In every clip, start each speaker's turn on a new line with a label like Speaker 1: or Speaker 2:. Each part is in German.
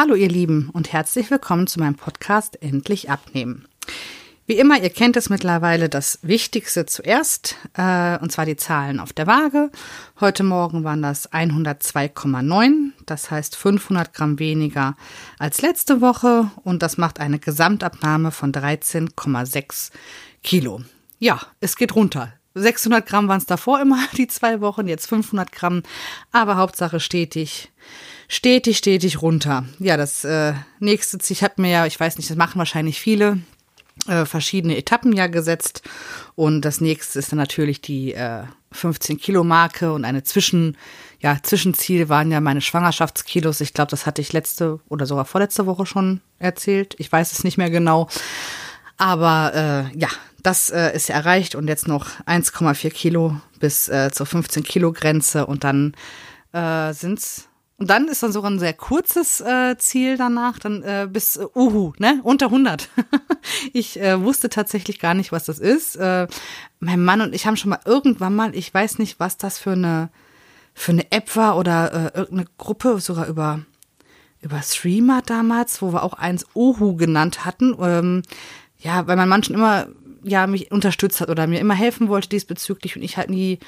Speaker 1: Hallo ihr Lieben und herzlich willkommen zu meinem Podcast Endlich abnehmen. Wie immer, ihr kennt es mittlerweile, das Wichtigste zuerst, äh, und zwar die Zahlen auf der Waage. Heute Morgen waren das 102,9, das heißt 500 Gramm weniger als letzte Woche und das macht eine Gesamtabnahme von 13,6 Kilo. Ja, es geht runter. 600 Gramm waren es davor immer, die zwei Wochen, jetzt 500 Gramm, aber Hauptsache stetig stetig, stetig runter. Ja, das äh, nächste Ziel, ich habe mir ja, ich weiß nicht, das machen wahrscheinlich viele, äh, verschiedene Etappen ja gesetzt. Und das nächste ist dann natürlich die äh, 15 Kilo Marke und eine Zwischen, ja, Zwischenziel waren ja meine Schwangerschaftskilos. Ich glaube, das hatte ich letzte oder sogar vorletzte Woche schon erzählt. Ich weiß es nicht mehr genau. Aber äh, ja, das äh, ist erreicht und jetzt noch 1,4 Kilo bis äh, zur 15 Kilo Grenze und dann äh, sind es und dann ist dann sogar ein sehr kurzes äh, Ziel danach, dann äh, bis äh, Uhu, ne, unter 100. ich äh, wusste tatsächlich gar nicht, was das ist. Äh, mein Mann und ich haben schon mal irgendwann mal, ich weiß nicht, was das für eine für eine App war oder äh, irgendeine Gruppe, sogar über über Streamer damals, wo wir auch eins Uhu genannt hatten. Ähm, ja, weil mein Mann schon immer ja mich unterstützt hat oder mir immer helfen wollte diesbezüglich und ich halt nie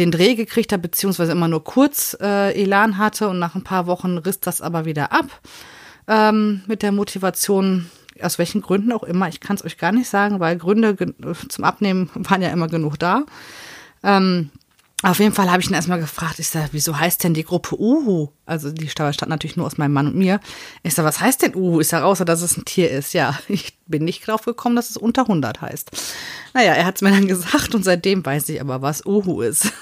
Speaker 1: den Dreh gekriegt habe, beziehungsweise immer nur kurz äh, Elan hatte und nach ein paar Wochen riss das aber wieder ab ähm, mit der Motivation, aus welchen Gründen auch immer. Ich kann es euch gar nicht sagen, weil Gründe zum Abnehmen waren ja immer genug da. Ähm, auf jeden Fall habe ich ihn erstmal gefragt, ich sage, wieso heißt denn die Gruppe Uhu? Also die stand natürlich nur aus meinem Mann und mir. Ich sage, was heißt denn Uhu? Ich sage, außer dass es ein Tier ist. Ja, ich bin nicht drauf gekommen, dass es unter 100 heißt. Naja, er hat es mir dann gesagt und seitdem weiß ich aber, was Uhu ist.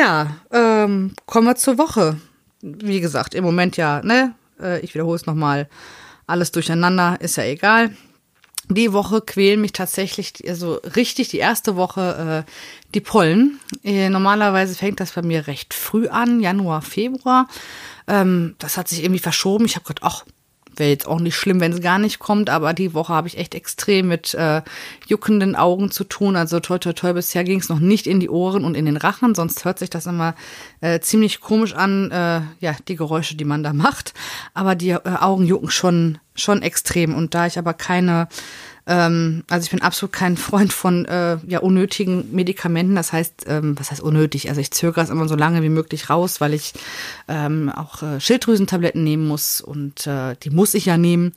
Speaker 1: Ja, ähm, kommen wir zur Woche. Wie gesagt, im Moment ja, ne? Äh, ich wiederhole es nochmal. Alles durcheinander, ist ja egal die Woche quälen mich tatsächlich, also richtig die erste Woche äh, die Pollen. Äh, normalerweise fängt das bei mir recht früh an, Januar, Februar. Ähm, das hat sich irgendwie verschoben. Ich habe gedacht, ach, wäre jetzt auch nicht schlimm, wenn es gar nicht kommt, aber die Woche habe ich echt extrem mit äh, juckenden Augen zu tun. Also toi toi toi, bisher ging es noch nicht in die Ohren und in den Rachen, sonst hört sich das immer äh, ziemlich komisch an, äh, ja, die Geräusche, die man da macht. Aber die äh, Augen jucken schon, schon extrem. Und da ich aber keine ähm, also ich bin absolut kein Freund von äh, ja, unnötigen Medikamenten. Das heißt, ähm, was heißt unnötig? Also ich zögere es immer so lange wie möglich raus, weil ich ähm, auch äh, Schilddrüsentabletten nehmen muss und äh, die muss ich ja nehmen.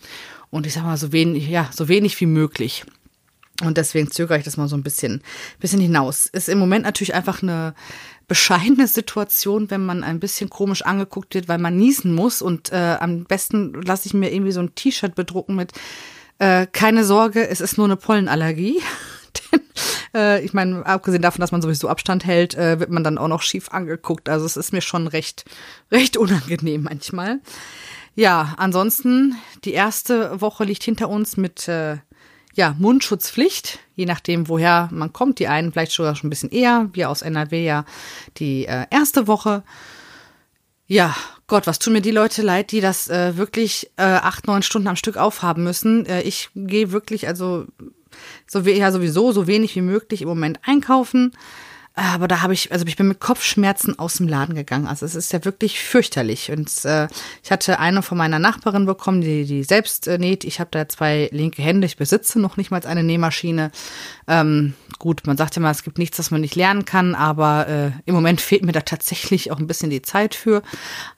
Speaker 1: Und ich sag mal, so wenig, ja, so wenig wie möglich. Und deswegen zögere ich das mal so ein bisschen, bisschen hinaus. Ist im Moment natürlich einfach eine bescheidene Situation, wenn man ein bisschen komisch angeguckt wird, weil man niesen muss. Und äh, am besten lasse ich mir irgendwie so ein T-Shirt bedrucken mit äh, keine Sorge, es ist nur eine Pollenallergie. Äh, ich meine, abgesehen davon, dass man sowieso Abstand hält, äh, wird man dann auch noch schief angeguckt. Also es ist mir schon recht, recht unangenehm manchmal. Ja, ansonsten, die erste Woche liegt hinter uns mit äh, ja, Mundschutzpflicht, je nachdem, woher man kommt. Die einen vielleicht sogar schon ein bisschen eher, wir aus NRW ja die äh, erste Woche. Ja, Gott, was tun mir die Leute leid, die das äh, wirklich äh, acht, neun Stunden am Stück aufhaben müssen. Äh, ich gehe wirklich, also so ja sowieso so wenig wie möglich im Moment einkaufen. Aber da habe ich, also ich bin mit Kopfschmerzen aus dem Laden gegangen. Also es ist ja wirklich fürchterlich. Und äh, ich hatte eine von meiner Nachbarin bekommen, die die selbst äh, näht. Ich habe da zwei linke Hände. Ich besitze noch nicht mal eine Nähmaschine. Ähm, gut, man sagt ja mal, es gibt nichts, das man nicht lernen kann. Aber äh, im Moment fehlt mir da tatsächlich auch ein bisschen die Zeit für.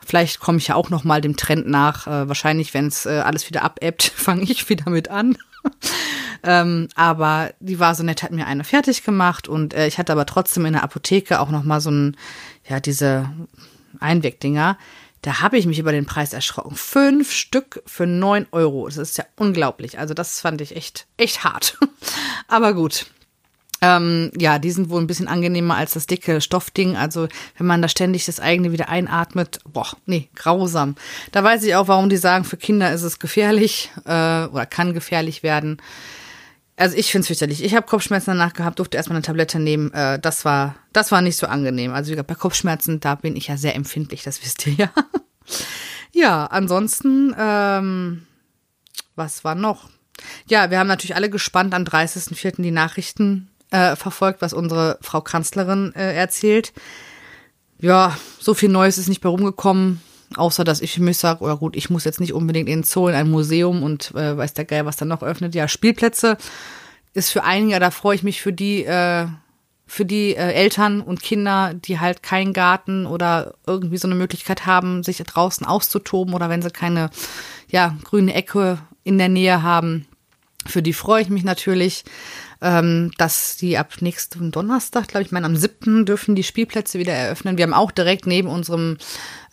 Speaker 1: Vielleicht komme ich ja auch noch mal dem Trend nach. Äh, wahrscheinlich, wenn es äh, alles wieder abebbt, fange ich wieder mit an. Ähm, aber die war so nett, hat mir eine fertig gemacht und äh, ich hatte aber trotzdem in der Apotheke auch noch mal so ein, ja, diese Einwegdinger. Da habe ich mich über den Preis erschrocken. Fünf Stück für neun Euro. Das ist ja unglaublich. Also das fand ich echt, echt hart. aber gut. Ähm, ja, die sind wohl ein bisschen angenehmer als das dicke Stoffding. Also wenn man da ständig das eigene wieder einatmet, boah, nee, grausam. Da weiß ich auch, warum die sagen, für Kinder ist es gefährlich äh, oder kann gefährlich werden. Also ich finde es fürchterlich. Ich habe Kopfschmerzen danach gehabt, durfte erstmal eine Tablette nehmen. Äh, das war, das war nicht so angenehm. Also wie gesagt, bei Kopfschmerzen, da bin ich ja sehr empfindlich, das wisst ihr ja. ja, ansonsten, ähm, was war noch? Ja, wir haben natürlich alle gespannt am 30.04. die Nachrichten äh, verfolgt, was unsere Frau Kanzlerin äh, erzählt. Ja, so viel Neues ist nicht mehr rumgekommen. Außer dass ich mich sage, oder gut, ich muss jetzt nicht unbedingt in Zoo, in ein Museum und äh, weiß der Geil, was dann noch öffnet. Ja, Spielplätze ist für einige, da freue ich mich für die, äh, für die äh, Eltern und Kinder, die halt keinen Garten oder irgendwie so eine Möglichkeit haben, sich draußen auszutoben oder wenn sie keine ja, grüne Ecke in der Nähe haben. Für die freue ich mich natürlich, ähm, dass die ab nächsten Donnerstag, glaube ich, meine am 7. dürfen die Spielplätze wieder eröffnen. Wir haben auch direkt neben unserem,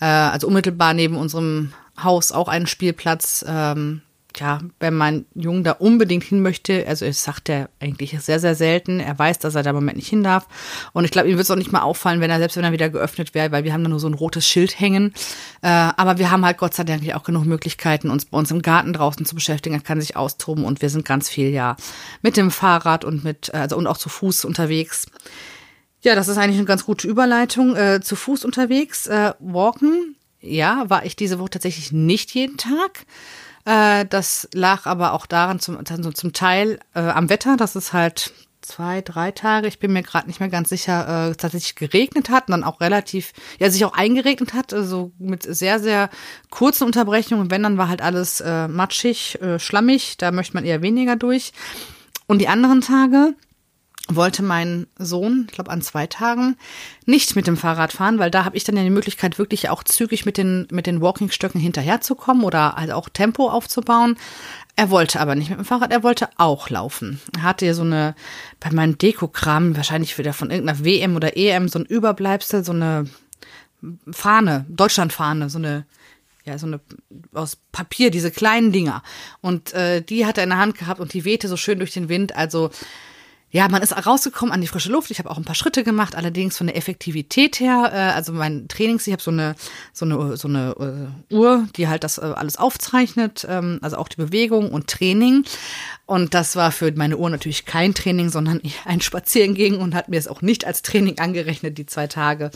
Speaker 1: äh, also unmittelbar neben unserem Haus auch einen Spielplatz. Ähm, ja, wenn mein Junge da unbedingt hin möchte, also es sagt er eigentlich sehr, sehr selten. Er weiß, dass er da im Moment nicht hin darf. Und ich glaube, ihm wird es auch nicht mal auffallen, wenn er, selbst wenn er wieder geöffnet wäre, weil wir haben da nur so ein rotes Schild hängen. Äh, aber wir haben halt Gott sei Dank auch genug Möglichkeiten, uns bei uns im Garten draußen zu beschäftigen. Er kann sich austoben und wir sind ganz viel ja mit dem Fahrrad und mit, also und auch zu Fuß unterwegs. Ja, das ist eigentlich eine ganz gute Überleitung. Äh, zu Fuß unterwegs, äh, walken. Ja, war ich diese Woche tatsächlich nicht jeden Tag. Äh, das lag aber auch daran, zum, also zum Teil äh, am Wetter, dass es halt zwei, drei Tage, ich bin mir gerade nicht mehr ganz sicher, äh, tatsächlich geregnet hat und dann auch relativ, ja, sich auch eingeregnet hat, also mit sehr, sehr kurzen Unterbrechungen. Wenn, dann war halt alles äh, matschig, äh, schlammig, da möchte man eher weniger durch. Und die anderen Tage, wollte mein Sohn, ich glaube an zwei Tagen, nicht mit dem Fahrrad fahren, weil da habe ich dann ja die Möglichkeit, wirklich auch zügig mit den, mit den Walkingstöcken hinterherzukommen oder halt auch Tempo aufzubauen. Er wollte aber nicht mit dem Fahrrad, er wollte auch laufen. Er hatte ja so eine, bei meinem Dekokram, wahrscheinlich wieder von irgendeiner WM oder EM, so ein Überbleibsel, so eine Fahne, Deutschlandfahne, so eine ja, so eine aus Papier, diese kleinen Dinger. Und äh, die hat er in der Hand gehabt und die wehte so schön durch den Wind. Also ja, man ist rausgekommen an die frische Luft. Ich habe auch ein paar Schritte gemacht, allerdings von der Effektivität her, äh, also mein Trainings, ich habe so eine so eine so eine äh, Uhr, die halt das äh, alles aufzeichnet, ähm, also auch die Bewegung und Training. Und das war für meine Uhr natürlich kein Training, sondern ein Spazierengehen und hat mir es auch nicht als Training angerechnet, die zwei Tage.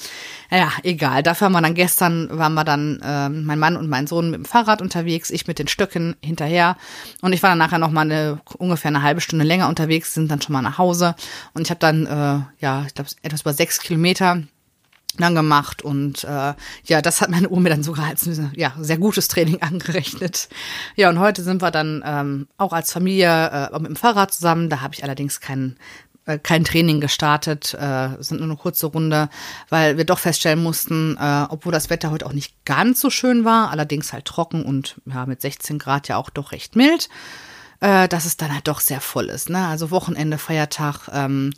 Speaker 1: Naja, egal. Dafür haben wir dann gestern, waren wir dann äh, mein Mann und mein Sohn mit dem Fahrrad unterwegs, ich mit den Stöcken hinterher. Und ich war dann nachher noch mal eine, ungefähr eine halbe Stunde länger unterwegs, sind dann schon mal nach Hause. Und ich habe dann, äh, ja, ich glaube, etwas über sechs Kilometer dann gemacht und äh, ja, das hat meine Uhr mir dann sogar als ja, sehr gutes Training angerechnet. Ja, und heute sind wir dann ähm, auch als Familie äh, mit dem Fahrrad zusammen. Da habe ich allerdings kein, äh, kein Training gestartet, äh, sind nur eine kurze Runde, weil wir doch feststellen mussten, äh, obwohl das Wetter heute auch nicht ganz so schön war, allerdings halt trocken und ja, mit 16 Grad ja auch doch recht mild, äh, dass es dann halt doch sehr voll ist. Ne? Also Wochenende, Feiertag ähm,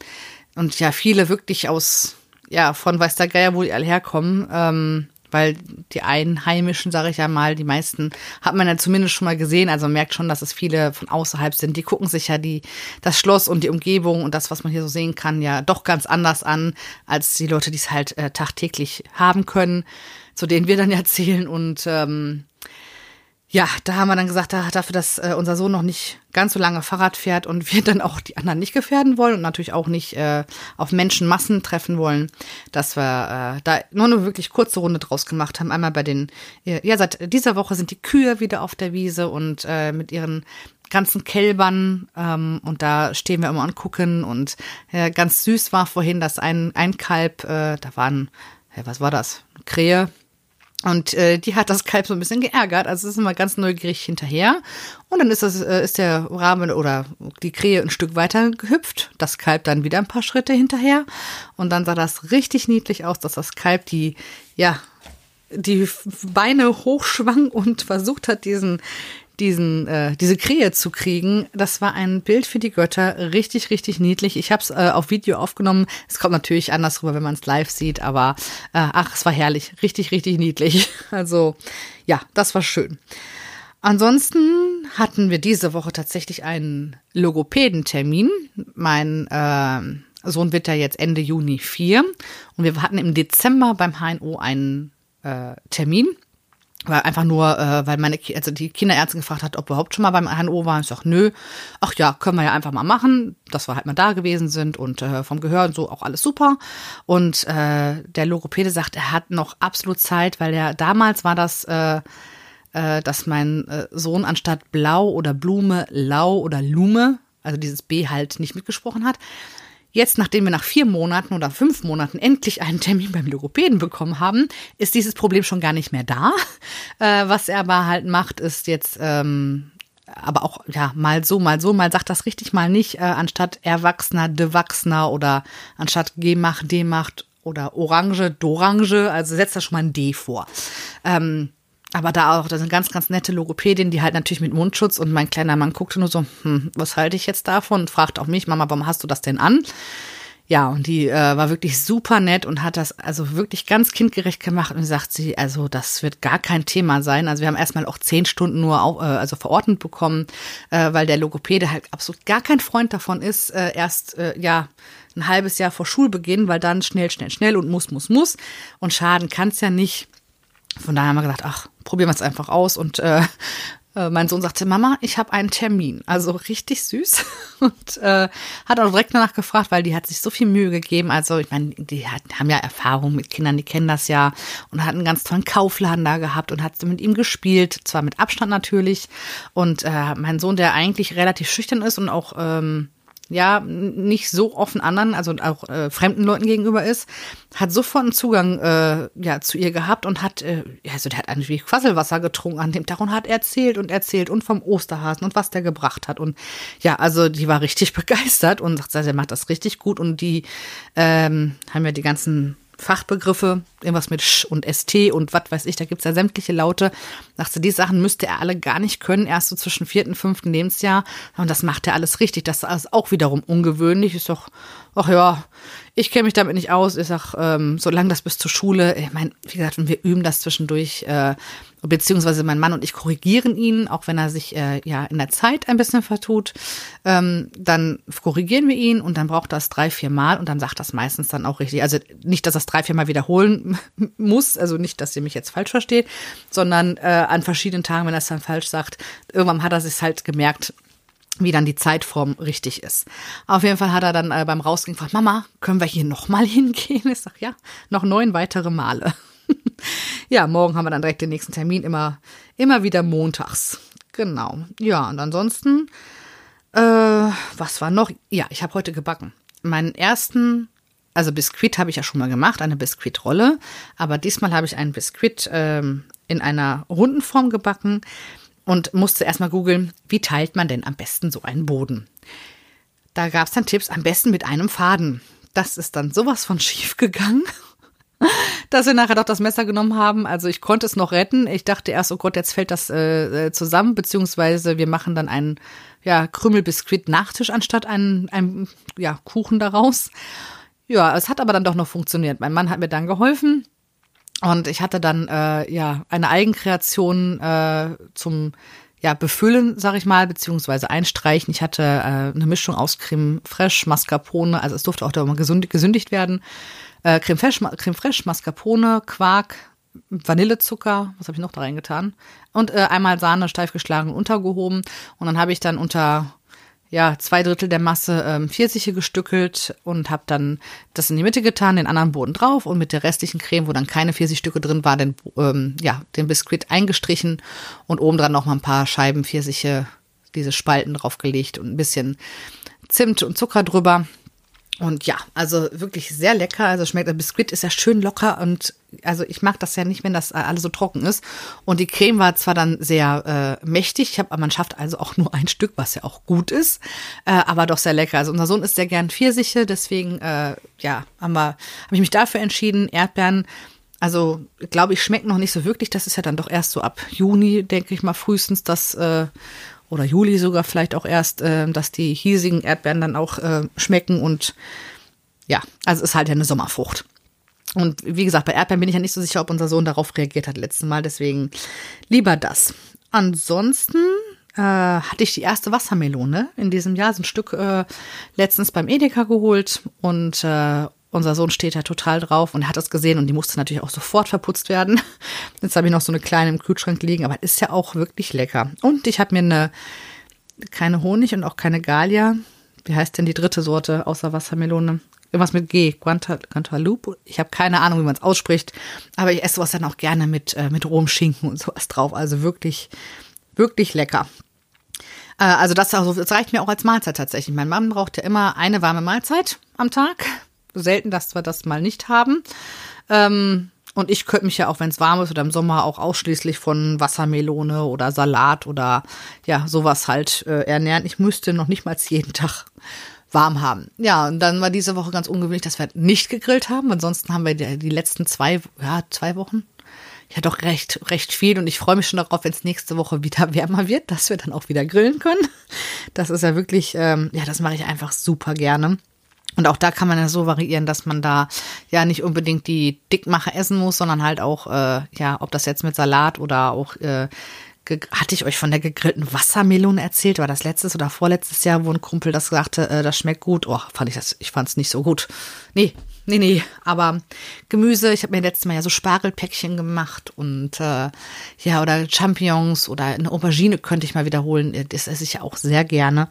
Speaker 1: und ja, viele wirklich aus ja, von weiß der Geier, wo die alle herkommen. Ähm, weil die Einheimischen, sage ich ja mal, die meisten hat man ja zumindest schon mal gesehen. Also man merkt schon, dass es viele von außerhalb sind. Die gucken sich ja die, das Schloss und die Umgebung und das, was man hier so sehen kann, ja doch ganz anders an, als die Leute, die es halt äh, tagtäglich haben können, zu denen wir dann ja zählen. Und ähm, ja, da haben wir dann gesagt, dafür, dass äh, unser Sohn noch nicht ganz so lange Fahrrad fährt und wir dann auch die anderen nicht gefährden wollen und natürlich auch nicht äh, auf Menschenmassen treffen wollen, dass wir äh, da nur eine wirklich kurze Runde draus gemacht haben. Einmal bei den, ja, seit dieser Woche sind die Kühe wieder auf der Wiese und äh, mit ihren ganzen Kälbern ähm, und da stehen wir immer und gucken und äh, ganz süß war vorhin, dass ein, ein Kalb, äh, da waren, ja, was war das? Krähe, und äh, die hat das Kalb so ein bisschen geärgert. Also ist immer ganz neugierig hinterher. Und dann ist das, äh, ist der Rahmen oder die Krähe ein Stück weiter gehüpft. Das Kalb dann wieder ein paar Schritte hinterher. Und dann sah das richtig niedlich aus, dass das Kalb die, ja, die Beine hochschwang und versucht hat, diesen, diesen, äh, diese Krähe zu kriegen. Das war ein Bild für die Götter. Richtig, richtig niedlich. Ich habe es äh, auf Video aufgenommen. Es kommt natürlich anders rüber, wenn man es live sieht, aber äh, ach, es war herrlich. Richtig, richtig niedlich. Also ja, das war schön. Ansonsten hatten wir diese Woche tatsächlich einen Logopädentermin. Mein äh, Sohn wird ja jetzt Ende Juni vier und wir hatten im Dezember beim HNO einen äh, Termin weil einfach nur, äh, weil meine, also die Kinderärztin gefragt hat, ob wir überhaupt schon mal beim HNO waren. Ich sag, nö. Ach ja, können wir ja einfach mal machen, dass wir halt mal da gewesen sind und äh, vom Gehör und so auch alles super. Und äh, der Logopäde sagt, er hat noch absolut Zeit, weil er damals war das, äh, äh, dass mein äh, Sohn anstatt Blau oder Blume Lau oder Lume, also dieses B halt nicht mitgesprochen hat. Jetzt, nachdem wir nach vier Monaten oder fünf Monaten endlich einen Termin beim Logopäden bekommen haben, ist dieses Problem schon gar nicht mehr da. Äh, was er aber halt macht, ist jetzt ähm, aber auch ja mal so, mal so, mal sagt das richtig, mal nicht, äh, anstatt Erwachsener, Dewachsener oder anstatt Demacht oder Orange, Dorange, also setzt da schon mal ein D vor. Ähm, aber da auch, da sind ganz, ganz nette Logopädin, die halt natürlich mit Mundschutz und mein kleiner Mann guckte nur so, hm, was halte ich jetzt davon? Und fragt auch mich, Mama, warum hast du das denn an? Ja, und die äh, war wirklich super nett und hat das also wirklich ganz kindgerecht gemacht und sagt sie, also das wird gar kein Thema sein. Also wir haben erstmal auch zehn Stunden nur auf, äh, also verordnet bekommen, äh, weil der Logopäde halt absolut gar kein Freund davon ist, äh, erst äh, ja ein halbes Jahr vor Schulbeginn, weil dann schnell, schnell, schnell und muss, muss, muss und schaden kann es ja nicht. Von daher haben wir gedacht, ach, probieren wir es einfach aus. Und äh, äh, mein Sohn sagte, Mama, ich habe einen Termin. Also richtig süß. Und äh, hat auch direkt danach gefragt, weil die hat sich so viel Mühe gegeben. Also ich meine, die hat, haben ja Erfahrung mit Kindern, die kennen das ja. Und hat einen ganz tollen Kaufladen da gehabt und hat mit ihm gespielt. Zwar mit Abstand natürlich. Und äh, mein Sohn, der eigentlich relativ schüchtern ist und auch... Ähm, ja, nicht so offen anderen, also auch äh, fremden Leuten gegenüber ist, hat sofort einen Zugang äh, ja, zu ihr gehabt und hat, äh, also der hat eigentlich Quasselwasser getrunken an dem Tag und hat erzählt und erzählt und vom Osterhasen und was der gebracht hat. Und ja, also die war richtig begeistert und sagt, er macht das richtig gut und die ähm, haben ja die ganzen Fachbegriffe, irgendwas mit Sch und ST und was weiß ich, da gibt's ja sämtliche Laute. Dachte, die Sachen müsste er alle gar nicht können, erst so zwischen vierten und fünften Lebensjahr. Und das macht er alles richtig. Das ist auch wiederum ungewöhnlich. Ist doch, ach ja, ich kenne mich damit nicht aus. Ich sag, ähm, solange das bis zur Schule, ich meine, wie gesagt, wir üben das zwischendurch, äh, beziehungsweise mein Mann und ich korrigieren ihn, auch wenn er sich äh, ja in der Zeit ein bisschen vertut, ähm, dann korrigieren wir ihn und dann braucht das drei, vier Mal und dann sagt das meistens dann auch richtig. Also nicht, dass das drei, vier Mal wiederholen muss, also nicht, dass ihr mich jetzt falsch versteht, sondern äh, an verschiedenen Tagen, wenn er es dann falsch sagt, irgendwann hat er sich halt gemerkt, wie dann die Zeitform richtig ist. Auf jeden Fall hat er dann äh, beim Rausgehen gefragt, Mama, können wir hier nochmal hingehen? Ich sag, ja, noch neun weitere Male. Ja, morgen haben wir dann direkt den nächsten Termin, immer, immer wieder montags. Genau. Ja, und ansonsten, äh, was war noch? Ja, ich habe heute gebacken. Meinen ersten, also Biskuit habe ich ja schon mal gemacht, eine Biskuitrolle, aber diesmal habe ich einen Biskuit ähm, in einer runden Form gebacken und musste erstmal googeln, wie teilt man denn am besten so einen Boden? Da gab es dann Tipps, am besten mit einem Faden. Das ist dann sowas von schief gegangen, dass wir nachher doch das Messer genommen haben. Also ich konnte es noch retten. Ich dachte erst, oh Gott, jetzt fällt das äh, äh zusammen, beziehungsweise wir machen dann einen ja, Krümelbiskuit-Nachtisch anstatt einen, einen ja, Kuchen daraus. Ja, es hat aber dann doch noch funktioniert. Mein Mann hat mir dann geholfen. Und ich hatte dann äh, ja eine Eigenkreation äh, zum ja, befüllen, sag ich mal, beziehungsweise einstreichen. Ich hatte äh, eine Mischung aus Creme Fraiche, Mascarpone, also es durfte auch da mal gesund, gesündigt werden. Äh, Creme, Fraiche, Creme Fraiche, Mascarpone, Quark, Vanillezucker, was habe ich noch da reingetan? Und äh, einmal Sahne steif geschlagen und untergehoben. Und dann habe ich dann unter ja, zwei Drittel der Masse ähm, Pfirsiche gestückelt und habe dann das in die Mitte getan, den anderen Boden drauf und mit der restlichen Creme, wo dann keine Pfirsichstücke drin war, den, ähm, ja, den Biskuit eingestrichen und obendran noch mal ein paar Scheiben Pfirsiche, diese Spalten draufgelegt und ein bisschen Zimt und Zucker drüber. Und ja, also wirklich sehr lecker. Also schmeckt, der Biskuit ist ja schön locker und also ich mag das ja nicht, wenn das alles so trocken ist. Und die Creme war zwar dann sehr äh, mächtig, ich hab, man schafft also auch nur ein Stück, was ja auch gut ist, äh, aber doch sehr lecker. Also unser Sohn ist sehr gern Pfirsiche, deswegen äh, ja, habe ich mich dafür entschieden. Erdbeeren, also glaube ich, schmeckt noch nicht so wirklich. Das ist ja dann doch erst so ab Juni, denke ich mal, frühestens das äh, oder Juli sogar vielleicht auch erst, äh, dass die hiesigen Erdbeeren dann auch äh, schmecken und ja, also ist halt ja eine Sommerfrucht. Und wie gesagt, bei Erdbeeren bin ich ja nicht so sicher, ob unser Sohn darauf reagiert hat letztes Mal, deswegen lieber das. Ansonsten äh, hatte ich die erste Wassermelone in diesem Jahr, so ein Stück äh, letztens beim Edeka geholt und äh, unser Sohn steht da total drauf und er hat das gesehen und die musste natürlich auch sofort verputzt werden. Jetzt habe ich noch so eine kleine im Kühlschrank liegen, aber ist ja auch wirklich lecker. Und ich habe mir eine keine Honig und auch keine Galia. Wie heißt denn die dritte Sorte außer Wassermelone? Irgendwas mit G, Guantalupe. Ich habe keine Ahnung, wie man es ausspricht, aber ich esse sowas dann auch gerne mit, äh, mit rohem Schinken und sowas drauf. Also wirklich, wirklich lecker. Äh, also das, also das reicht mir auch als Mahlzeit tatsächlich. Mein Mann braucht ja immer eine warme Mahlzeit am Tag. Selten, dass wir das mal nicht haben. Ähm, und ich könnte mich ja auch, wenn es warm ist oder im Sommer, auch ausschließlich von Wassermelone oder Salat oder ja, sowas halt äh, ernähren. Ich müsste noch nicht mal jeden Tag warm haben. Ja, und dann war diese Woche ganz ungewöhnlich, dass wir nicht gegrillt haben. Ansonsten haben wir die, die letzten zwei, ja, zwei Wochen ja doch recht, recht viel und ich freue mich schon darauf, wenn es nächste Woche wieder wärmer wird, dass wir dann auch wieder grillen können. Das ist ja wirklich, ähm, ja, das mache ich einfach super gerne. Und auch da kann man ja so variieren, dass man da ja nicht unbedingt die Dickmacher essen muss, sondern halt auch, äh, ja, ob das jetzt mit Salat oder auch äh, hatte ich euch von der gegrillten Wassermelone erzählt? War das letztes oder vorletztes Jahr, wo ein Kumpel das sagte, äh, das schmeckt gut? Oh, fand ich das, ich fand es nicht so gut. Nee, nee, nee. Aber Gemüse, ich habe mir letztes Mal ja so Spargelpäckchen gemacht und äh, ja, oder Champignons oder eine Aubergine könnte ich mal wiederholen. Das esse ich ja auch sehr gerne.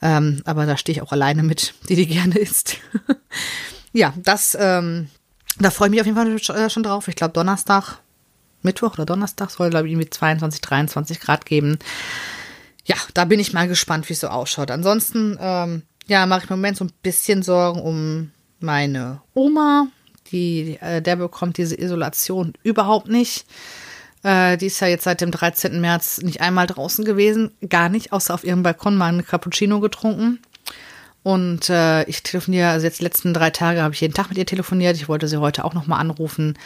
Speaker 1: Ähm, aber da stehe ich auch alleine mit, die die gerne isst. ja, das, ähm, da freue ich mich auf jeden Fall schon drauf. Ich glaube, Donnerstag Mittwoch oder Donnerstag soll, glaube ich, irgendwie 22, 23 Grad geben. Ja, da bin ich mal gespannt, wie es so ausschaut. Ansonsten, ähm, ja, mache ich im Moment so ein bisschen Sorgen um meine Oma. Die, äh, der bekommt diese Isolation überhaupt nicht. Äh, die ist ja jetzt seit dem 13. März nicht einmal draußen gewesen. Gar nicht, außer auf ihrem Balkon mal einen Cappuccino getrunken. Und äh, ich telefoniere, also jetzt die letzten drei Tage habe ich jeden Tag mit ihr telefoniert. Ich wollte sie heute auch nochmal anrufen.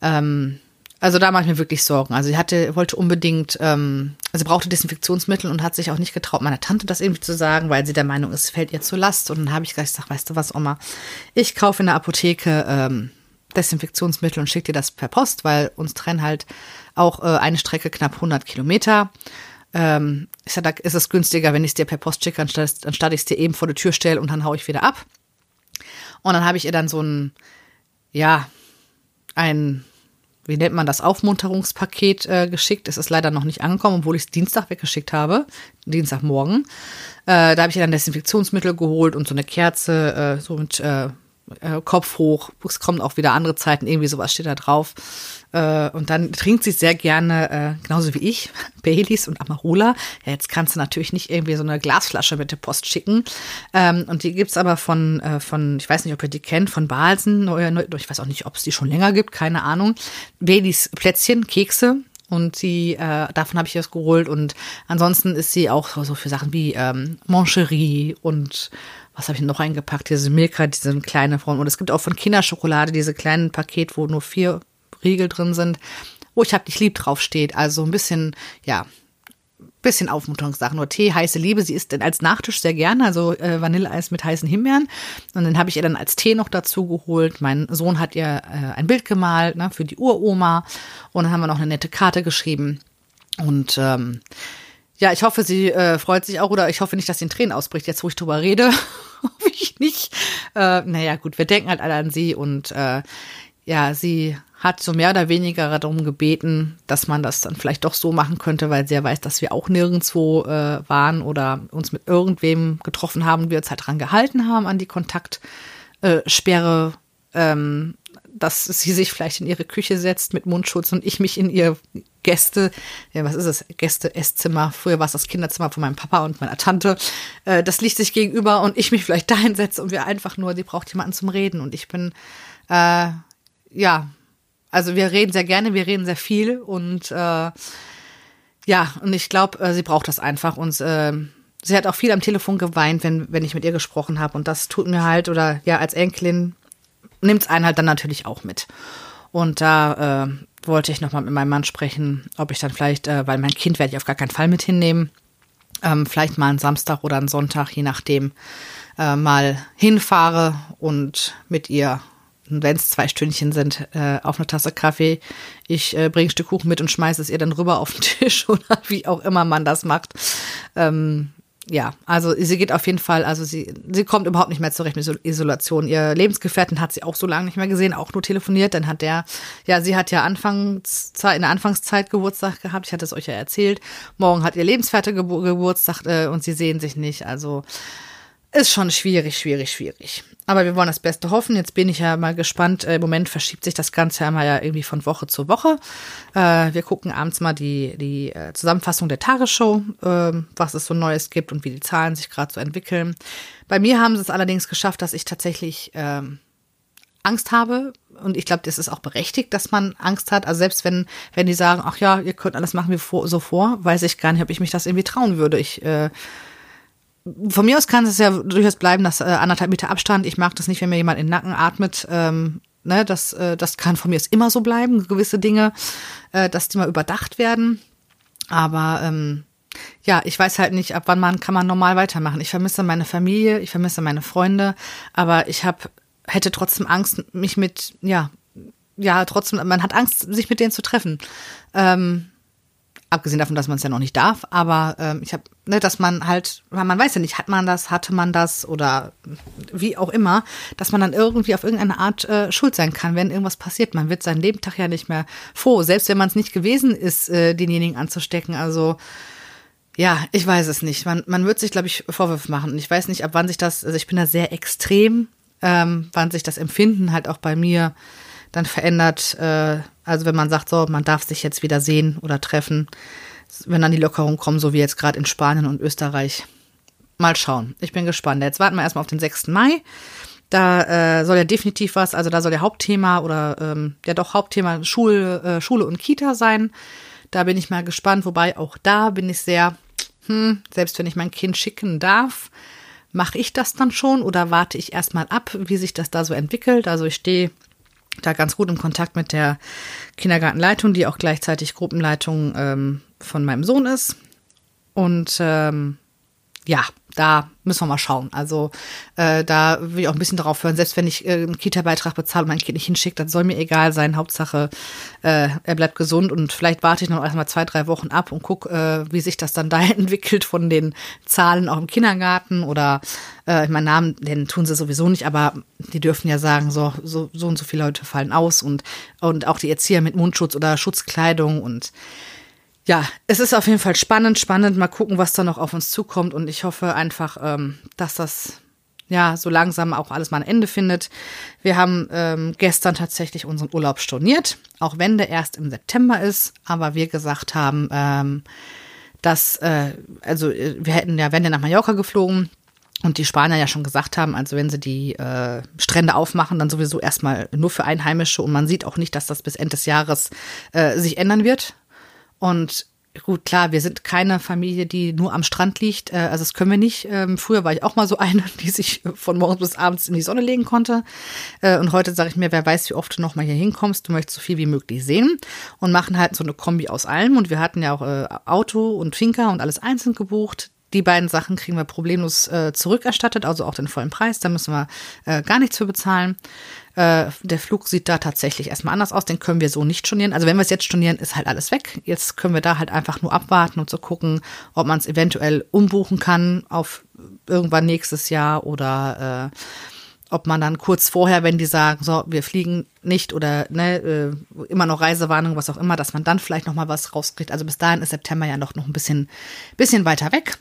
Speaker 1: Ähm, also da mache ich mir wirklich Sorgen. Also sie hatte, wollte unbedingt, ähm, also brauchte Desinfektionsmittel und hat sich auch nicht getraut, meiner Tante das irgendwie zu sagen, weil sie der Meinung ist, es fällt ihr zur Last. Und dann habe ich gesagt, weißt du was, Oma, ich kaufe in der Apotheke ähm, Desinfektionsmittel und schicke dir das per Post, weil uns trennen halt auch äh, eine Strecke knapp 100 Kilometer. Ähm, ich sag, da ist es günstiger, wenn ich es dir per Post schicke, anstatt, anstatt ich es dir eben vor die Tür stelle und dann haue ich wieder ab. Und dann habe ich ihr dann so ein, ja, ein wie nennt man das, Aufmunterungspaket äh, geschickt. Es ist leider noch nicht angekommen, obwohl ich es Dienstag weggeschickt habe, Dienstagmorgen. Äh, da habe ich dann Desinfektionsmittel geholt und so eine Kerze, äh, so mit äh, äh, Kopf hoch. Es kommen auch wieder andere Zeiten, irgendwie sowas steht da drauf. Äh, und dann trinkt sie sehr gerne, äh, genauso wie ich, Baileys und Amarula. Ja, jetzt kannst du natürlich nicht irgendwie so eine Glasflasche mit der Post schicken. Ähm, und die gibt's aber von, äh, von, ich weiß nicht, ob ihr die kennt, von Balsen. Ich weiß auch nicht, ob es die schon länger gibt, keine Ahnung. Baileys Plätzchen, Kekse, und sie, äh, davon habe ich das geholt. Und ansonsten ist sie auch so für Sachen wie ähm, Mancherie und was habe ich noch eingepackt? Diese Milka, diese kleine Form. Und es gibt auch von Kinderschokolade diese kleinen Paket, wo nur vier Riegel drin sind, wo ich hab dich lieb draufsteht. Also ein bisschen, ja, bisschen Aufmunterungssachen. Nur Tee, heiße Liebe. Sie isst denn als Nachtisch sehr gerne, also äh, Vanilleeis mit heißen Himbeeren. Und dann habe ich ihr dann als Tee noch dazu geholt. Mein Sohn hat ihr äh, ein Bild gemalt ne, für die Uroma. Und dann haben wir noch eine nette Karte geschrieben. Und ähm, ja, ich hoffe, sie äh, freut sich auch oder ich hoffe nicht, dass sie in Tränen ausbricht, jetzt wo ich drüber rede. hoffe ich nicht. Äh, naja, gut, wir denken halt alle an sie und äh, ja, sie hat so mehr oder weniger darum gebeten, dass man das dann vielleicht doch so machen könnte, weil sie ja weiß, dass wir auch nirgendwo äh, waren oder uns mit irgendwem getroffen haben wir uns halt dran gehalten haben an die Kontaktsperre. Ähm, dass sie sich vielleicht in ihre Küche setzt mit Mundschutz und ich mich in ihr Gäste, ja, was ist es? Gäste-Esszimmer. Früher war es das Kinderzimmer von meinem Papa und meiner Tante. Äh, das liegt sich gegenüber und ich mich vielleicht dahin setze und wir einfach nur, die braucht jemanden zum Reden und ich bin, äh, ja, also wir reden sehr gerne, wir reden sehr viel und äh, ja, und ich glaube, äh, sie braucht das einfach und äh, sie hat auch viel am Telefon geweint, wenn, wenn ich mit ihr gesprochen habe und das tut mir halt, oder ja, als Enkelin nimmt es einen halt dann natürlich auch mit. Und da äh, wollte ich nochmal mit meinem Mann sprechen, ob ich dann vielleicht, äh, weil mein Kind werde ich auf gar keinen Fall mit hinnehmen, ähm, vielleicht mal einen Samstag oder einen Sonntag, je nachdem, äh, mal hinfahre und mit ihr, wenn es zwei Stündchen sind, äh, auf eine Tasse Kaffee. Ich äh, bringe ein Stück Kuchen mit und schmeiße es ihr dann rüber auf den Tisch oder wie auch immer man das macht. Ähm, ja, also sie geht auf jeden Fall, also sie, sie kommt überhaupt nicht mehr zurecht mit Isolation. Ihr Lebensgefährten hat sie auch so lange nicht mehr gesehen, auch nur telefoniert. Dann hat der, ja, sie hat ja Anfangszeit, in der Anfangszeit Geburtstag gehabt. Ich hatte es euch ja erzählt. Morgen hat ihr Lebensgefährte Gebur Geburtstag äh, und sie sehen sich nicht. Also ist schon schwierig, schwierig, schwierig. Aber wir wollen das Beste hoffen. Jetzt bin ich ja mal gespannt. Äh, Im Moment verschiebt sich das Ganze ja mal ja irgendwie von Woche zu Woche. Äh, wir gucken abends mal die, die äh, Zusammenfassung der Tagesshow, äh, was es so Neues gibt und wie die Zahlen sich gerade so entwickeln. Bei mir haben sie es allerdings geschafft, dass ich tatsächlich ähm, Angst habe. Und ich glaube, das ist auch berechtigt, dass man Angst hat. Also selbst wenn, wenn die sagen, ach ja, ihr könnt alles machen wie vor, so vor, weiß ich gar nicht, ob ich mich das irgendwie trauen würde. Ich äh, von mir aus kann es ja durchaus bleiben, dass äh, anderthalb Meter Abstand. Ich mag das nicht, wenn mir jemand in den Nacken atmet. Ähm, ne, das, äh, das kann von mir aus immer so bleiben, gewisse Dinge, äh, dass die mal überdacht werden. Aber ähm, ja, ich weiß halt nicht, ab wann man kann man normal weitermachen. Ich vermisse meine Familie, ich vermisse meine Freunde, aber ich habe hätte trotzdem Angst, mich mit ja ja trotzdem man hat Angst, sich mit denen zu treffen. Ähm, Abgesehen davon, dass man es ja noch nicht darf, aber ähm, ich habe, ne, dass man halt, weil man weiß ja nicht, hat man das, hatte man das oder wie auch immer, dass man dann irgendwie auf irgendeine Art äh, schuld sein kann, wenn irgendwas passiert. Man wird seinen Lebentag ja nicht mehr froh, selbst wenn man es nicht gewesen ist, äh, denjenigen anzustecken. Also ja, ich weiß es nicht. Man, man wird sich, glaube ich, Vorwürfe machen. Und ich weiß nicht, ab wann sich das, also ich bin da sehr extrem, ähm, wann sich das Empfinden halt auch bei mir dann verändert. Äh, also wenn man sagt, so, man darf sich jetzt wieder sehen oder treffen, wenn dann die Lockerungen kommen, so wie jetzt gerade in Spanien und Österreich. Mal schauen. Ich bin gespannt. Jetzt warten wir erstmal auf den 6. Mai. Da äh, soll ja definitiv was, also da soll der Hauptthema oder ähm, ja doch Hauptthema Schule, äh, Schule und Kita sein. Da bin ich mal gespannt, wobei auch da bin ich sehr, hm, selbst wenn ich mein Kind schicken darf, mache ich das dann schon oder warte ich erstmal ab, wie sich das da so entwickelt. Also ich stehe da ganz gut im Kontakt mit der Kindergartenleitung, die auch gleichzeitig Gruppenleitung ähm, von meinem Sohn ist. Und ähm, ja, da müssen wir mal schauen. Also äh, da will ich auch ein bisschen darauf hören, selbst wenn ich äh, einen Kita-Beitrag bezahle und mein Kind nicht hinschickt, das soll mir egal sein. Hauptsache, äh, er bleibt gesund und vielleicht warte ich noch erstmal zwei, drei Wochen ab und gucke, äh, wie sich das dann da entwickelt von den Zahlen auch im Kindergarten oder äh, ich meinen Namen, den tun sie sowieso nicht, aber die dürfen ja sagen, so, so, so und so viele Leute fallen aus und, und auch die Erzieher mit Mundschutz oder Schutzkleidung und ja, es ist auf jeden Fall spannend, spannend. Mal gucken, was da noch auf uns zukommt. Und ich hoffe einfach, ähm, dass das ja so langsam auch alles mal ein Ende findet. Wir haben ähm, gestern tatsächlich unseren Urlaub storniert, auch wenn der erst im September ist. Aber wir gesagt haben, ähm, dass, äh, also äh, wir hätten ja, wenn wir nach Mallorca geflogen, und die Spanier ja schon gesagt haben, also wenn sie die äh, Strände aufmachen, dann sowieso erstmal nur für Einheimische und man sieht auch nicht, dass das bis Ende des Jahres äh, sich ändern wird. Und gut, klar, wir sind keine Familie, die nur am Strand liegt. Äh, also das können wir nicht. Ähm, früher war ich auch mal so eine, die sich von morgens bis abends in die Sonne legen konnte. Äh, und heute sage ich mir, wer weiß, wie oft du noch mal hier hinkommst. Du möchtest so viel wie möglich sehen und machen halt so eine Kombi aus allem. Und wir hatten ja auch äh, Auto und Finca und alles einzeln gebucht. Die beiden Sachen kriegen wir problemlos zurückerstattet, also auch den vollen Preis. Da müssen wir gar nichts für bezahlen. Äh, der Flug sieht da tatsächlich erstmal anders aus. Den können wir so nicht stornieren. Also wenn wir es jetzt stornieren, ist halt alles weg. Jetzt können wir da halt einfach nur abwarten und zu so gucken, ob man es eventuell umbuchen kann auf irgendwann nächstes Jahr oder äh, ob man dann kurz vorher, wenn die sagen, so, wir fliegen nicht oder ne, äh, immer noch Reisewarnung, was auch immer, dass man dann vielleicht noch mal was rauskriegt. Also bis dahin ist September ja noch, noch ein bisschen, bisschen weiter weg.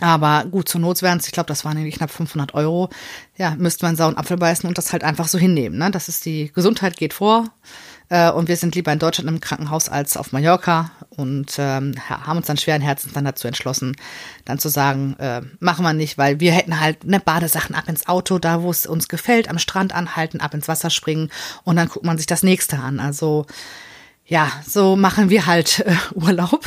Speaker 1: Aber gut, zur Not wären es, ich glaube, das waren nämlich knapp 500 Euro. Ja, müsste man sauren Apfel beißen und das halt einfach so hinnehmen. Ne? Das ist die Gesundheit geht vor. Äh, und wir sind lieber in Deutschland im Krankenhaus als auf Mallorca und ähm, haben uns dann schweren Herzens dann dazu entschlossen, dann zu sagen, äh, machen wir nicht, weil wir hätten halt ne Badesachen ab ins Auto, da wo es uns gefällt, am Strand anhalten, ab ins Wasser springen und dann guckt man sich das nächste an. Also ja, so machen wir halt äh, Urlaub.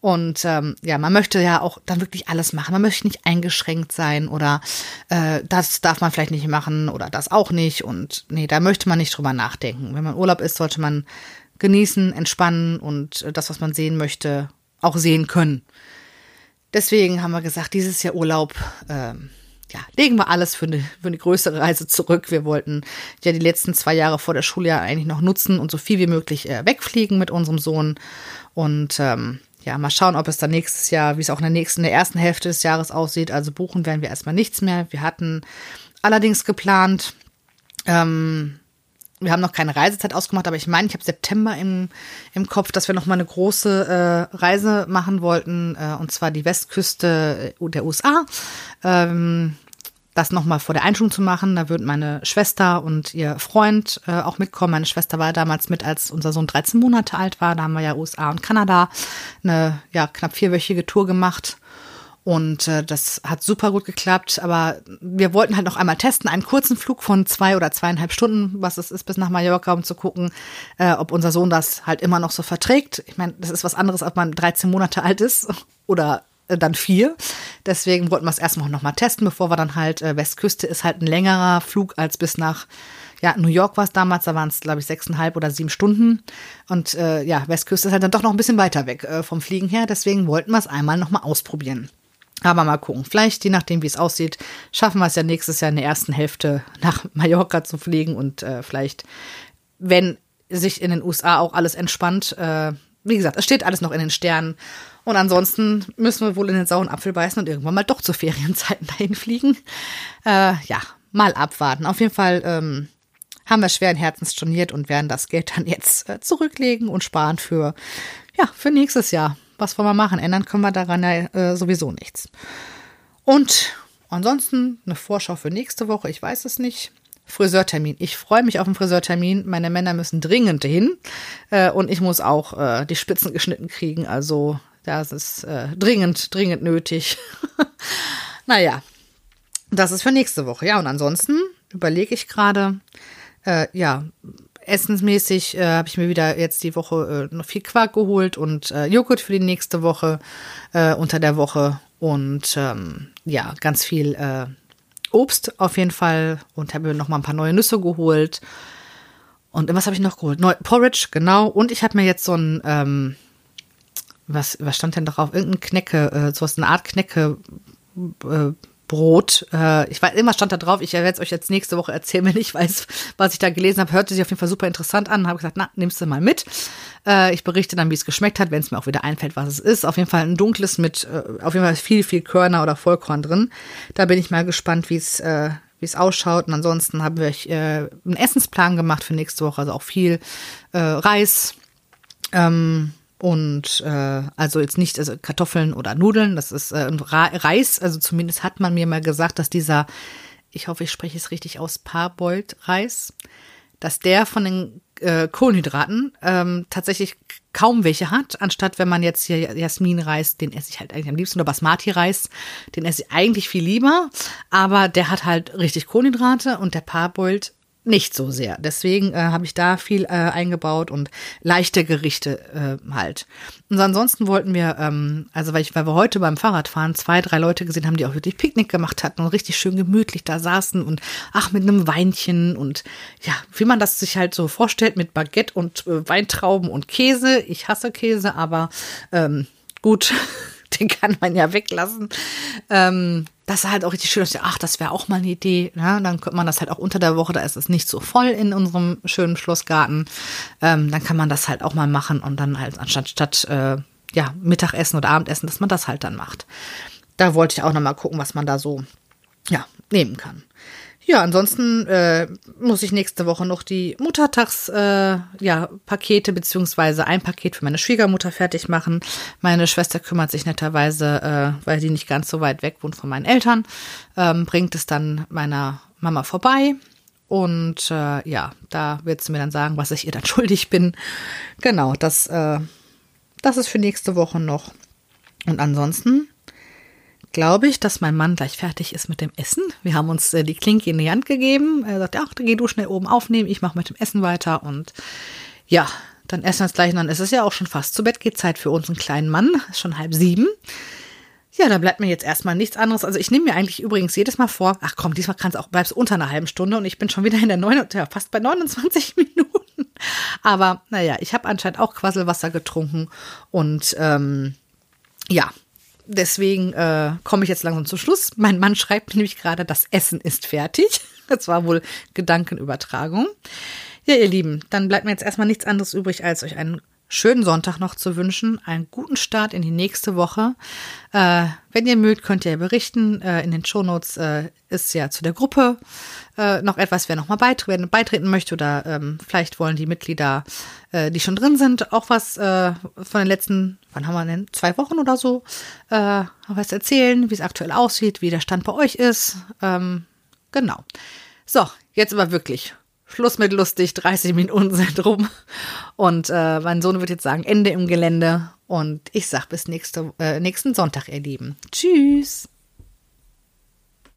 Speaker 1: Und ähm, ja, man möchte ja auch dann wirklich alles machen. Man möchte nicht eingeschränkt sein oder äh, das darf man vielleicht nicht machen oder das auch nicht. Und nee, da möchte man nicht drüber nachdenken. Wenn man Urlaub ist, sollte man genießen, entspannen und äh, das, was man sehen möchte, auch sehen können. Deswegen haben wir gesagt, dieses Jahr Urlaub, ähm, ja, legen wir alles für eine, für eine größere Reise zurück. Wir wollten ja die letzten zwei Jahre vor der Schule ja eigentlich noch nutzen und so viel wie möglich äh, wegfliegen mit unserem Sohn. Und ähm, ja, mal schauen, ob es dann nächstes Jahr, wie es auch in der nächsten, in der ersten Hälfte des Jahres aussieht. Also buchen werden wir erstmal nichts mehr. Wir hatten allerdings geplant, ähm, wir haben noch keine Reisezeit ausgemacht, aber ich meine, ich habe September im, im Kopf, dass wir noch mal eine große äh, Reise machen wollten, äh, und zwar die Westküste der USA. Ähm, das nochmal vor der Einschulung zu machen. Da würden meine Schwester und ihr Freund äh, auch mitkommen. Meine Schwester war damals mit, als unser Sohn 13 Monate alt war. Da haben wir ja USA und Kanada eine ja, knapp vierwöchige Tour gemacht. Und äh, das hat super gut geklappt. Aber wir wollten halt noch einmal testen, einen kurzen Flug von zwei oder zweieinhalb Stunden, was es ist, bis nach Mallorca, um zu gucken, äh, ob unser Sohn das halt immer noch so verträgt. Ich meine, das ist was anderes, ob man 13 Monate alt ist oder dann vier. Deswegen wollten wir es erstmal noch mal testen, bevor wir dann halt, äh, Westküste ist halt ein längerer Flug als bis nach, ja, New York war es damals, da waren es, glaube ich, sechseinhalb oder sieben Stunden. Und äh, ja, Westküste ist halt dann doch noch ein bisschen weiter weg äh, vom Fliegen her. Deswegen wollten wir es einmal noch mal ausprobieren. Aber mal gucken. Vielleicht, je nachdem, wie es aussieht, schaffen wir es ja nächstes Jahr in der ersten Hälfte nach Mallorca zu fliegen und äh, vielleicht, wenn sich in den USA auch alles entspannt, äh, wie gesagt, es steht alles noch in den Sternen. Und ansonsten müssen wir wohl in den sauren Apfel beißen und irgendwann mal doch zu Ferienzeiten dahin fliegen. Äh, ja, mal abwarten. Auf jeden Fall ähm, haben wir schweren Herzens storniert und werden das Geld dann jetzt äh, zurücklegen und sparen für, ja, für nächstes Jahr. Was wollen wir machen? Ändern können wir daran ja äh, sowieso nichts. Und ansonsten eine Vorschau für nächste Woche, ich weiß es nicht. Friseurtermin. Ich freue mich auf den Friseurtermin. Meine Männer müssen dringend hin. Äh, und ich muss auch äh, die Spitzen geschnitten kriegen. Also das ist äh, dringend, dringend nötig. naja, das ist für nächste Woche. Ja, und ansonsten überlege ich gerade, äh, ja, essensmäßig äh, habe ich mir wieder jetzt die Woche äh, noch viel Quark geholt und äh, Joghurt für die nächste Woche äh, unter der Woche und ähm, ja, ganz viel äh, Obst auf jeden Fall und habe mir noch mal ein paar neue Nüsse geholt. Und was habe ich noch geholt? Neu Porridge, genau. Und ich habe mir jetzt so ein, ähm, was, was stand denn drauf? Irgendein Knecke, äh, so was, eine Art Knecke, äh, Brot. Äh, ich weiß, immer stand da drauf. Ich werde es euch jetzt nächste Woche erzählen, wenn ich weiß, was ich da gelesen habe. Hörte sich auf jeden Fall super interessant an. Habe gesagt, na, nimmst du mal mit. Äh, ich berichte dann, wie es geschmeckt hat, wenn es mir auch wieder einfällt, was es ist. Auf jeden Fall ein dunkles mit, äh, auf jeden Fall viel, viel Körner oder Vollkorn drin. Da bin ich mal gespannt, wie es, äh, wie es ausschaut. Und ansonsten haben wir äh, einen Essensplan gemacht für nächste Woche. Also auch viel äh, Reis. Ähm, und äh, also jetzt nicht also Kartoffeln oder Nudeln, das ist äh, Reis. Also zumindest hat man mir mal gesagt, dass dieser, ich hoffe, ich spreche es richtig aus, Parboiled-Reis, dass der von den äh, Kohlenhydraten ähm, tatsächlich kaum welche hat, anstatt wenn man jetzt hier Jasmin-Reis, den esse ich halt eigentlich am liebsten, oder Basmati-Reis, den esse ich eigentlich viel lieber, aber der hat halt richtig Kohlenhydrate und der Parboiled nicht so sehr. Deswegen äh, habe ich da viel äh, eingebaut und leichte Gerichte äh, halt. Und ansonsten wollten wir, ähm, also weil, ich, weil wir heute beim Fahrradfahren zwei, drei Leute gesehen haben, die auch wirklich Picknick gemacht hatten und richtig schön gemütlich da saßen und ach, mit einem Weinchen und ja, wie man das sich halt so vorstellt mit Baguette und äh, Weintrauben und Käse. Ich hasse Käse, aber ähm, gut. den kann man ja weglassen. Ähm, das ist halt auch richtig schön. Dass, ach, das wäre auch mal eine Idee. Ja, dann könnte man das halt auch unter der Woche, da ist es nicht so voll in unserem schönen Schlossgarten. Ähm, dann kann man das halt auch mal machen und dann halt anstatt statt, äh, ja, Mittagessen oder Abendessen, dass man das halt dann macht. Da wollte ich auch noch mal gucken, was man da so, ja, nehmen kann. Ja, ansonsten äh, muss ich nächste Woche noch die Muttertags äh, ja, Pakete beziehungsweise ein Paket für meine Schwiegermutter fertig machen. Meine Schwester kümmert sich netterweise, äh, weil die nicht ganz so weit weg wohnt von meinen Eltern, ähm, bringt es dann meiner Mama vorbei. Und äh, ja, da wird sie mir dann sagen, was ich ihr dann schuldig bin. Genau, das, äh, das ist für nächste Woche noch. Und ansonsten glaube ich, dass mein Mann gleich fertig ist mit dem Essen. Wir haben uns äh, die Klinke in die Hand gegeben. Er sagt, ach, dann geh du schnell oben aufnehmen, ich mache mit dem Essen weiter. Und ja, dann essen wir es gleich. Und dann ist es ja auch schon fast zu Bett geht Zeit für unseren kleinen Mann. Ist schon halb sieben. Ja, da bleibt mir jetzt erstmal nichts anderes. Also ich nehme mir eigentlich übrigens jedes Mal vor, ach komm, diesmal kannst du auch, bleibst unter einer halben Stunde und ich bin schon wieder in der neun, ja, fast bei 29 Minuten. Aber naja, ich habe anscheinend auch Quasselwasser getrunken und ähm, ja, deswegen äh, komme ich jetzt langsam zum Schluss. Mein Mann schreibt nämlich gerade, das Essen ist fertig. Das war wohl Gedankenübertragung. Ja, ihr Lieben, dann bleibt mir jetzt erstmal nichts anderes übrig, als euch einen schönen Sonntag noch zu wünschen, einen guten Start in die nächste Woche. Äh, wenn ihr mögt, könnt ihr berichten. Äh, in den Shownotes äh, ist ja zu der Gruppe äh, noch etwas, wer nochmal beitreten, beitreten möchte oder ähm, vielleicht wollen die Mitglieder, äh, die schon drin sind, auch was äh, von den letzten, wann haben wir denn, zwei Wochen oder so, äh, was erzählen, wie es aktuell aussieht, wie der Stand bei euch ist. Ähm, genau. So, jetzt aber wirklich Schluss mit lustig, 30 Minuten sind rum. Und äh, mein Sohn wird jetzt sagen, Ende im Gelände. Und ich sag bis nächste, äh, nächsten Sonntag, ihr Lieben. Tschüss.